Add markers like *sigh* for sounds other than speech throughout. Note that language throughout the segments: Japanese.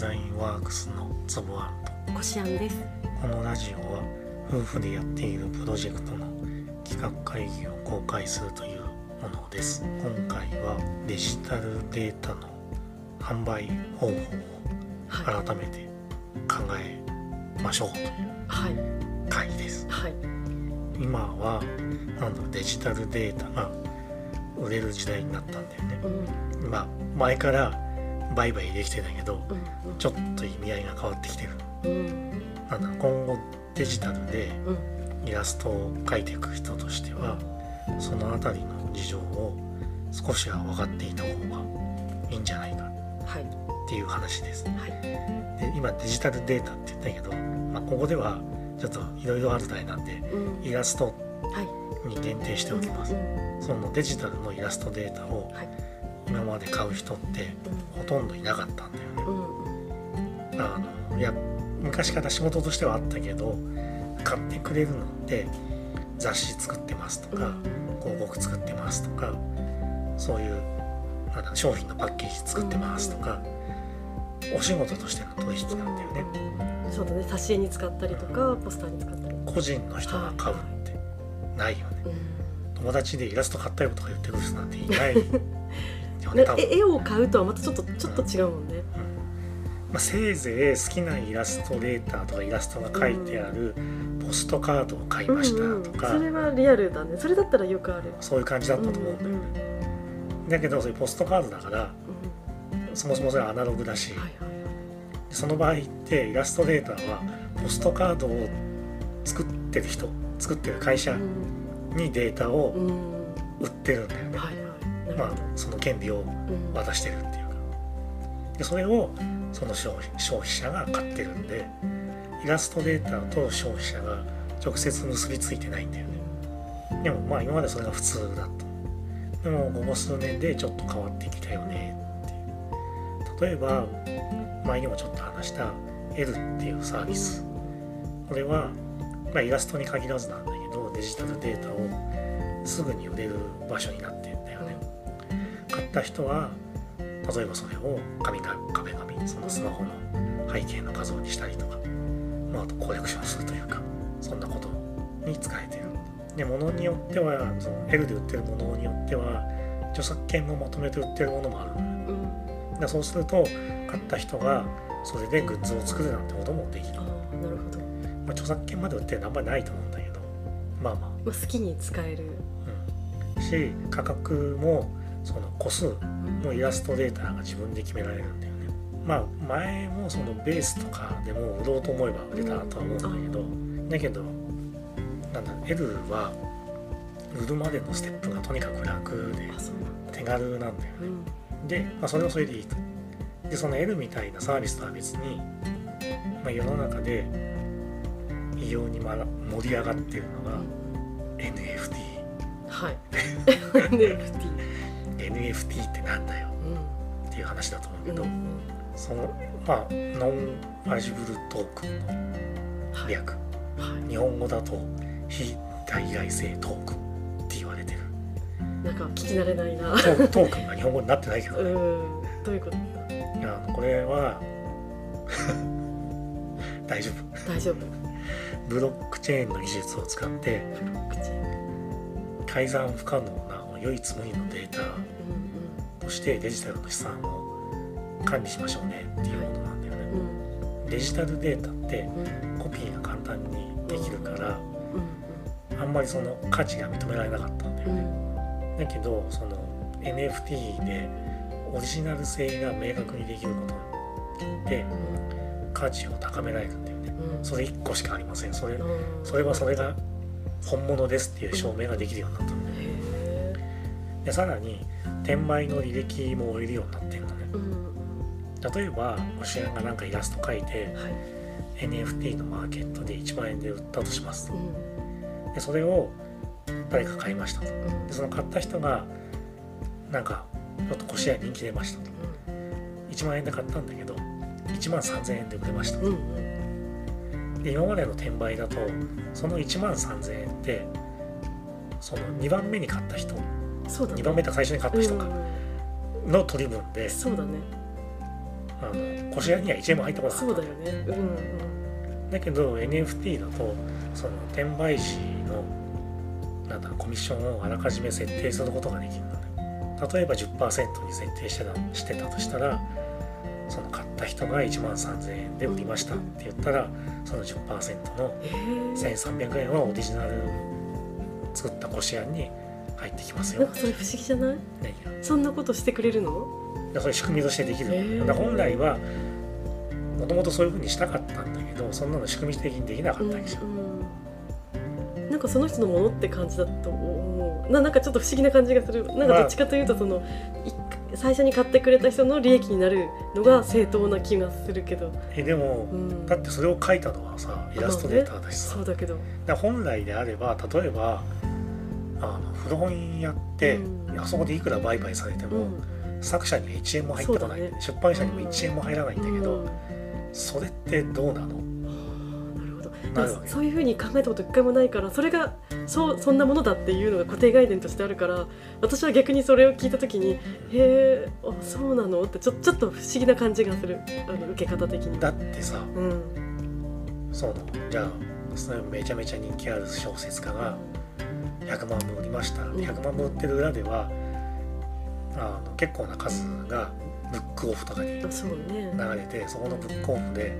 ザインワークスのつぶあんと。こしあんですこのラジオは夫婦でやっているプロジェクトの企画会議を公開するというものです。今回はデジタルデータの販売方法をは改めて考えましょうというはい。会議です。はい。今はなんだろうデジタルデータが売れる時代になったんだよね。うん。まあ前から売買できてたけどうんちょっと意味合いが変わってきてる。うん。なんだ今後デジタルでうん。イラストを描いていく人としてはその辺りの事情を少しは分かっていた方がいいんじゃないかはい。っていう話です。はい。で今デジタルデータって言ったけど、まあ、ここではちょっといろいろある題なんでうん。イラストはい。に限定しておきます。う。ん。そのデジタルのイラストデータをはい今まで買う人ってほとんどいなかったんだよね。うんうん。あのいや昔から仕事としてはあったけど買ってくれるのって雑誌作ってますとか、広告作ってますとかそういうなんだ商品のパッケージ作ってますとか、お仕事としての取引なんだよね、うんそうだね。挿絵に使ったりとかポスターに使ったり。個人の人が買うってないよね。うん。友達でイラスト買ったよとか言ってくる人なんていない *laughs* よね絵を買うとはまたちょっとちょっと違うもんね。まあ、せいぜい好きなイラストレーターとかイラストが書いてあるポストカードを買いましたとか、うんうん。それはリアルだね。それだったらよくある。そういう感じだったと思うんだよね、だけどそういうポストカードだからそもそもそれはアナログだし、はいはいその場合ってイラストレーターはポストカードを作ってる人作ってる会社うんにデータをうん売ってるんだよね、はいまあその権利を渡してるっていうか。でそれをその消費者が買ってるんでイラストレーターと消費者が直接結びついてないんだよね。でもまあ今までそれが普通だった。でもここ数年でちょっと変わってきたよね。って例えば前にもちょっと話した L っていうサービス。これは、まあ、イラストに限らずなんだけどデジタルデータをすぐに売れる場所になって買った人は例えばそれを紙が壁紙そのスマホの背景の画像にしたりとか、まあ、あとコレクションするというかそんなことに使えてる。で物によってはその L で売ってるものによっては著作権もまとめて売ってるものもある。のようん。だからそうすると買った人がそれでグッズを作るなんてこともできる、なるほど。あ、著作権まで売ってるのはあんまりないと思うんだけどまあまあ。まあ好きに使える。うん。し価格も個数のイラストデータが自分で決められるんだよね。まあ前もそのベースとかでも売ろうと思えば売れたとは思うんだけどだけどなんだ L は売るまでのステップがとにかく楽で手軽なんだよね。うん。で、まあ、それはそれでいいと。でその L みたいなサービスとは別に、まあ、世の中で異様にまら盛り上がってるのが NFT はい。*laughs* *laughs* NFT NFT ってなんだようんっていう話だと思うけど、うん。そのまあノンファジブルトークンのはい。略は日本語だと非代替性トークンって言われてる。いなんか聞き慣れないな。トークンが日本語になってないけどね、うん。どういうこと？いやこれは *laughs* 大丈夫。大丈夫。ブロックチェーンの技術を使って改ざん不可能な唯一無二のデータうんとしてデジタルの資産を管理しましょうねっていうものなんだよね。デジタルデータってうん。コピーが簡単にできるからうんあんまりその価値が認められなかったんだようん。ねだけどその NFT でオリジナル性が明確にできることによって価値を高められるんだよね。うん。それ1個しかありません。それうん。それはそれが本物ですっていう証明ができるようになったんだでさらに転売の履歴も追えるようになってるのね。ーうん。例えば星屋がなんかイラスト描いてはい。NFT のマーケットで1万円で売ったとしますうん。でそれを誰か買いましたと。うん。でその買った人がなんかちょっと腰屋人気出ましたと。1万円で買ったんだけど1万3000円で売れましたと。で今までの転売だとその1万3000円ってその2番目に買った人そうだね。2番目って最初に買った人か。うん。の取り分で。そうだね。あのこしらには1円も入ってこなかった。そうだよね。うんうん。だけど NFT だとその転売時のなんだコミッションをあらかじめ設定することができるのね例えば10%に設定してたしてたとしたらその買った人が1万3000円で売りましたって言ったらその10%のへえ1300円はオリジナル作ったこしあんに入ってきますよ。なんかそれ不思議じゃない？ねそんなことしてくれるの？でそれ仕組みとしてできる本来はもともとそういうふうにしたかったんだけどそんなの仕組み的にできなかったわけじゃん、うんうん。なんかその人のものって感じだと思う。ななんかちょっと不思議な感じがする。なんかどっちかというとその、い最初に買ってくれた人の利益になるのが正当な気がするけど、えでも、うん、だってそれを書いたのはさイラストレーターだしさ、そうだけど、だから本来であれば例えばあの古本屋って、うん。あそこでいくら売買されても、うん、作者には1円も入ってこない、ね。出版社にも1円も入らないんだけど、うん。それってどうなの？なるそういうふうに考えたこと一回もないからそれがそうそんなものだっていうのが固定概念としてあるから私は逆にそれを聞いた時に「へえあそうなの?」ってちょちょっと不思議な感じがする。あの受け方的に。だってさうん。そうじゃあそれめちゃめちゃ人気ある小説家が100万部売りました。ん。100万部売ってる裏ではあの結構な数がブックオフとかに流れてそこのブックオフで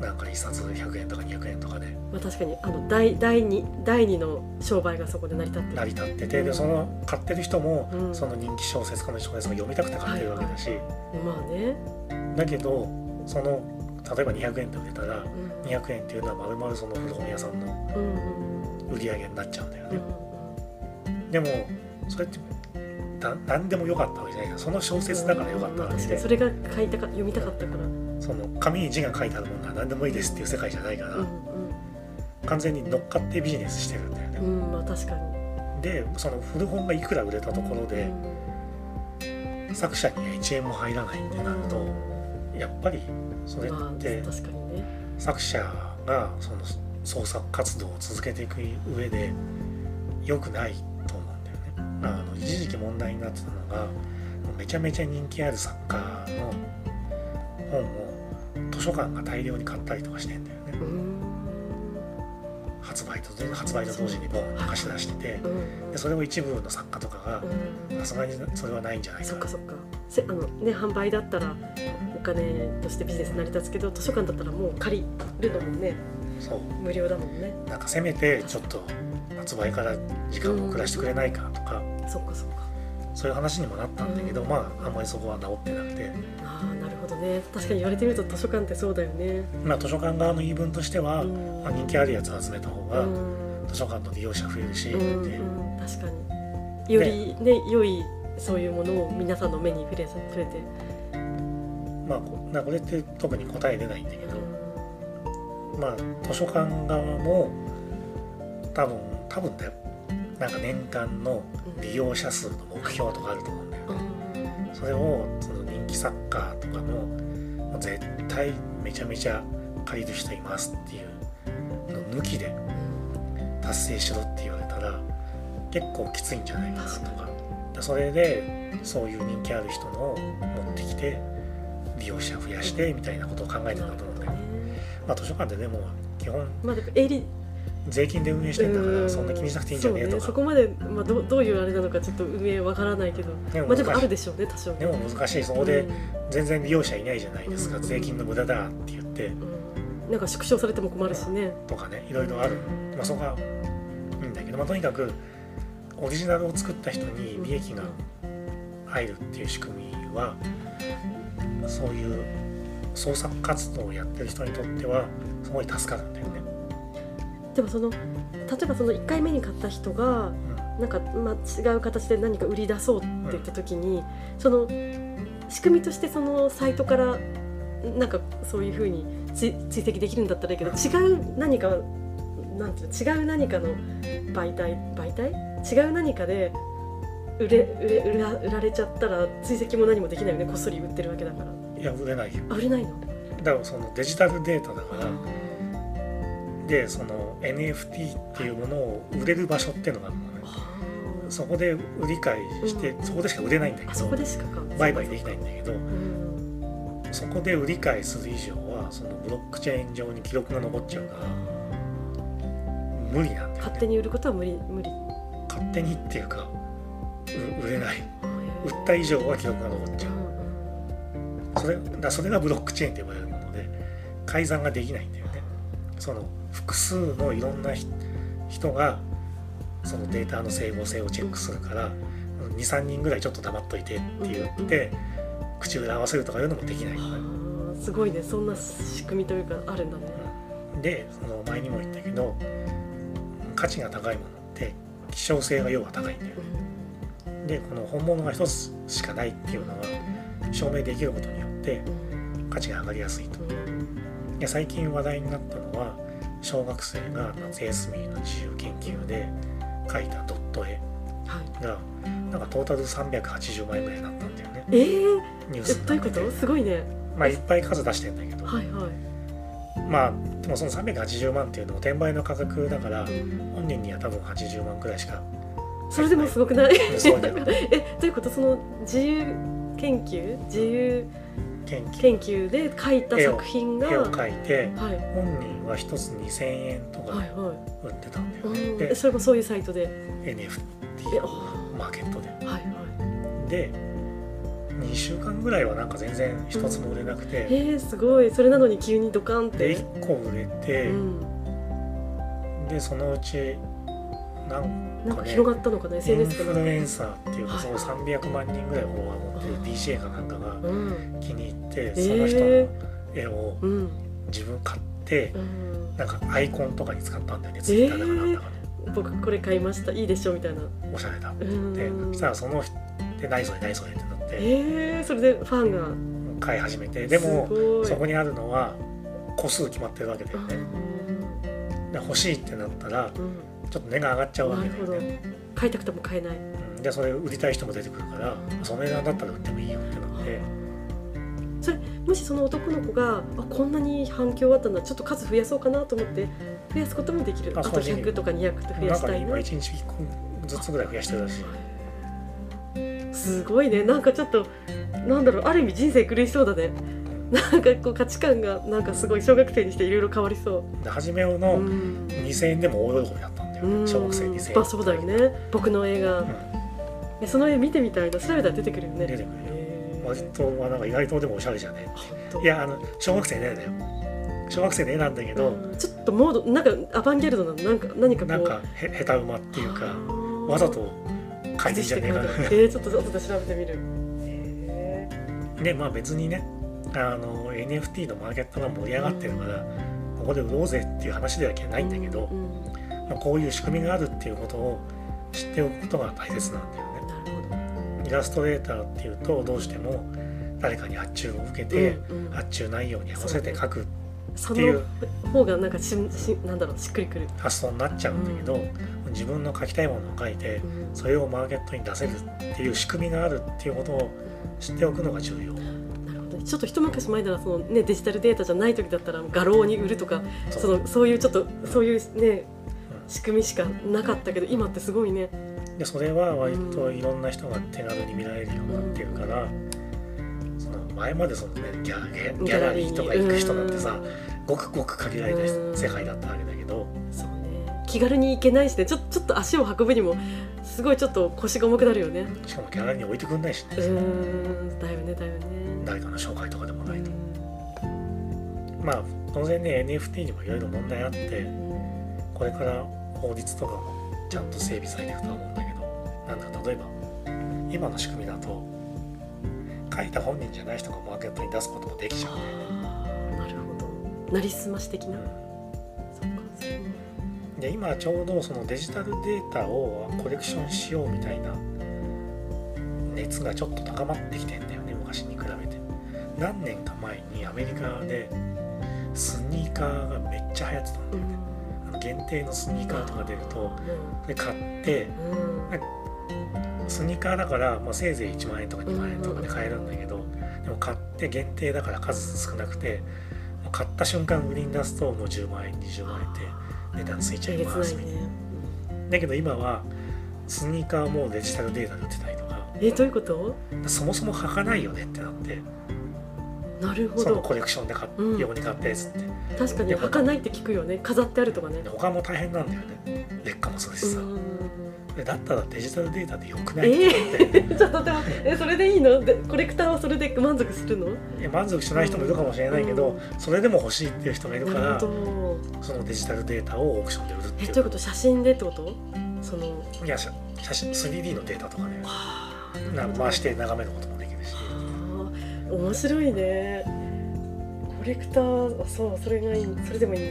なんか一冊100円とか200円とかであ、確かにあの第第二第二の商売がそこで成り立ってる。成り立っててでその買ってる人もうん。その人気小説家の小説が読みたくて買ってるわけだしまあね、だけどその例えば200円で売れたらうん。200円っていうのはまるまるその古本屋さんの売り上げになっちゃうんだよね。うん。でもそれってだ何でもよかったわけじゃない。からその小説だからよかったわけで。それが書いたか読みたかったから、その紙に字が書いてあるものは何でもいいですっていう世界じゃないから、うん完全に乗っかってビジネスしてるんだよね。うんうんまあ確かに、でその古本がいくら売れたところで作者には1円も入らないってなるとやっぱりそれまあって確かにね。作者がその創作活動を続けていく上で良くないと思うんだよね。あの一時期問題になってたのがめちゃめちゃ人気ある作家の本を図書館が大量に買ったりとかしてんだよね。うん。発売と発売と同時にボン貸し出しててうん。でそれを一部の作家とかがうん。さすがにそれはないんじゃないかな。そっかそっか。せあのね販売だったらお金としてビジネス成り立つけど図書館だったらもう借りるのもねそう。無料だもんね。なんかせめてちょっと発売から時間を遅らせてくれないかとか。そっかそっか。そういう話にもなったんだけどうん。まああんまりそこは治ってなくて。ああなるほどね。確かに言われてみると図書館ってそうだよね。まあ図書館側の言い分としてはうん。まあ人気あるやつを集めた方うがん。図書館の利用者増えるしうんいう。うん確かに。よりね良いそういうものを皆さんの目に触れさ触れて。まあこれって特に答え出ないんだけどまあ図書館側も多分多分だよなんか年間の利用者数の目標とかあると思うんだよね。それをその人気作家とかのもう絶対めちゃめちゃ借りる人いますっていうの抜きで達成しろって言われたら結構きついんじゃないかなとか。でそれでそういう人気ある人のを持ってきて利用者増やしてみたいなことを考えてたと思うまあ、図書館でも基本まあでも営利税金で運営してんだからそんな気にしなくていいんじゃねえとか。ね。そこまで、まあ、どどういうあれなのかちょっと運営わからないけどでもまあでもあるでしょうね多少ね。でも難しいそこでうん。全然利用者いないじゃないですか。うん。税金の無駄だって言って。うん。なんか縮小されても困るしね。とかねいろいろある、まあ、そこはいいんだけど、まあ、とにかくオリジナルを作った人に利益が入るっていう仕組みはそういう創作活動をやってる人にとってはすごい助かるんだよね。でもその例えばその1回目に買った人がなんか、まあ、違う形で何か売り出そうって言った時に、その仕組みとしてそのサイトからなんかそういうふうに追追跡できるんだったらいいけど違う何かなんていうの違う何かの媒体媒体？違う何かで売れ売れ売られちゃったら追跡も何もできないよね。こっそり売ってるわけだからいや売れないよ。あ売れないの？だからそのデジタルデータだから。でその NFT っていうものを売れる場所っていうのがあるのね。あそこで売り買いして、うん。そこでしか売れないんだけどあそこでしかか売買できないんだけどうんそこで売り買いする以上はそのブロックチェーン上に記録が残っちゃうから無理なんだよ、ね、勝手に売ることは無理無理。勝手にっていうかう売れない。売った以上は記録が残っちゃうそれだそれがブロックチェーンと呼ばれるもので改ざんができないんだよね。その複数のいろんな人がそのデータの整合性をチェックするから23人ぐらいちょっと黙っといてって言って口裏合わせるとかいうのもできない。すごいね。そんな仕組みというかあるんだね。でその前にも言ったけど価値が高いものって希少性が要は高いんだよ、でこの本物が一つしかないっていうのが証明できることによって価値が上がりやすいと。で最近話題になったのは小学生が夏休みの自由研究で描いたドット絵が、なんかトータル380枚ぐらいになったんだよね。えー、ニュースどういうこと？すごいね。まあいっぱい数出してんだけど、はいはい、まあでもその380万っていうのも転売の価格だから、本人には多分80万くらいしかそれでもすごくない？*laughs* えどういうこと？その自由研究？自由研究。研究で描いた作品が絵を描いて、はい、本人は一つ2000円とかで売ってたんだよね、はいはい、それもそういうサイトで？NFT マーケットで、はいはい、で2週間ぐらいはなんか全然一つも売れなくて、うん、えー、すごい。それなのに急にドカンって。で1個売れて、うん、でそのうちなんか、ね、なんか広がったのかな SNS インフルエンサーっていうか、はい、その300万人ぐらいフォロワー持ってる DJ かなんかが気に入って、うん、その人の絵を自分買って、うん、なんかアイコンとかに使ったんだよね、ツイッターだかなんだかで、僕これ買いましたいいでしょみたいな。おしゃれだ。ってでそしたらそのでないそれないそれってなって。えー、それでファンが。買い始めて。でもそこにあるのは個数決まってるわけだよね、で欲しいってなったら、ちょっと値が上がっちゃうわけだよね。買いたくても買えない、うん、でそれ売りたい人も出てくるから、その値段だったら売ってもいいよってなって。それもしその男の子があこんなに反響あったんだちょっと数増やそうかなと思って増やすこともできる。あと100とか200と増やしたいな。1日1個ずつぐらい増やしてるらし。いすごいね。なんかちょっとなんだろうある意味人生狂いそうだね。なんかこう価値観がなんかすごい小学生にしていろいろ変わりそう。初めの2000円でも大喜びだった。んだよ、ね、小学生2000円、まあ、そうだよね僕の映画、うん、その絵見てみたいな調べたら出てくるよね。出てくるよ。割とまあなんか意外とでもおしゃれじゃね。いやあの小学生の絵だよ小学生の絵なんだけど、うん、ちょっとモードなんかアバンギャルドななんか何かこう。なんかへ下手馬っていうかわざと書いてんじゃねえかな。えー、ちょっと後で調べてみる。でまあ別にねあの NFT のマーケットが盛り上がってるから、ここで売ろうぜっていう話ではないんだけど、まあ、こういう仕組みがあるっていうことを知っておくことが大切なんだよね。イラストレーターっていうとどうしても誰かに発注を受けて、発注内容に合わせて書くっていう方がなんかししなんだろうしっくりくる。発想になっちゃうんだけど、自分の書きたいものを書いて、それをマーケットに出せるっていう仕組みがあるっていうことを知っておくのが重要。ちょっと一昔前ならその、ね、デジタルデータじゃない時だったら画廊に売るとかそのそういうちょっとそういうね仕組みしかなかったけど今ってすごいね。でそれは割といろんな人が手軽に見られるようになってるから、うん、その前までその、ね、ギャギャラリー。とか行く人なんてさ、ごくごく限られた世界だったわけだけど。そうね。気軽に行けないしね。ちょちょっと足を運ぶにもすごいちょっと腰が重くなるよね。しかもギャラリーに置いてくんないしね。うん。だよねだよね。誰かの紹介とかでもないと、まあ当然ね NFT にもいろいろ問題あってこれから法律とかもちゃんと整備されていくとは思うんだけどなんだ例えば今の仕組みだと書いた本人じゃない人がマーケットに出すこともできちゃう。んだよねなるほど。なりすまし的な、うん、で今ちょうどそのデジタルデータをコレクションしようみたいな熱がちょっと高まってきてんだよね昔に比べて。何年か前にアメリカでスニーカーがめっちゃ流行ってたんだよね、うん、限定のスニーカーとか出るとで買って、スニーカーだから、まあ、せいぜい1万円とか2万円とかで買えるんだけど、でも買って限定だから数少なくて買った瞬間売りに出すともう10万円20万円って値段ついちゃいますみたいな。だけど今はスニーカーもデジタルデータで売ってたりとか。えどういうこと？そもそも履かないよねってなってなるほど。そのコレクションで買っうん。用に買ったやつって確かに履かないって聞くよね。飾ってあるとかね。で他も大変なんだよね。劣化もそうですしさ。だったらデジタルデータでよくない？えって思ってちょっとでもえそれでいいの？でコレクターはそれで満足するの？いや満足しない人もいるかもしれないけど、それでも欲しいっていう人がいるからそのデジタルデータをオークションで売るっていうえどういうこと写真でってこと？そのいや写写真 3D のデータとかね。はな回して眺めることも面白いね。コレクターあそうそれがいい。それでもいい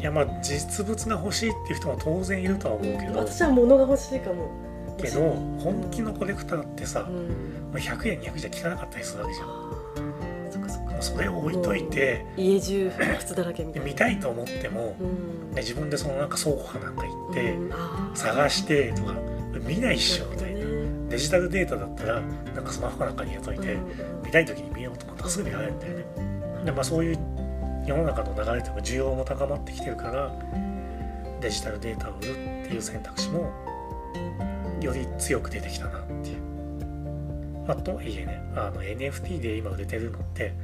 いやまあ実物が欲しいっていう人も当然いるとは思うけど。私は物が欲しいかも。けど本気のコレクターってさう、ん。まあ100円200円じゃ効かなかったりするわけじゃん。もそっかそっか。うそれを置いといて家中靴だらけみたでいな。見たいと思っても、うん。ね自分でそのなんか倉庫かなんか行って、探してとか見ないっしょみたいなデジタルデータだったらなんかスマホかなんかに入れといて、うん。見たい時に見ようと思ったらすぐ見られるんだよね。でまあそういう世の中の流れというか需要も高まってきてるからデジタルデータを売るっていう選択肢もより強く出てきたなっていう。まあ、とはいえねあの NFT で今売れてるのって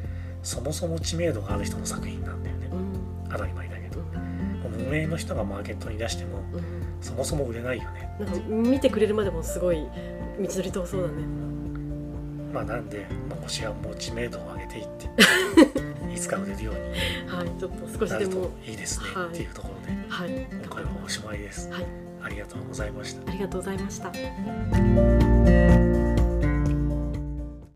そもそも知名度がある人の作品なんだよね。うん。当たり前だけど。うん無名の人がマーケットに出してもうん。そもそも売れないよねなんか見てくれるまでもすごい道のり遠そうだね。まあなんで、まあ、もしはもう知名度を上げていって *laughs* いつか売れるように。はいちょっと少しでもといいですねはい。っていうところで。はい。今回はおしまいです。はい。ありがとうございました。ありがとうございました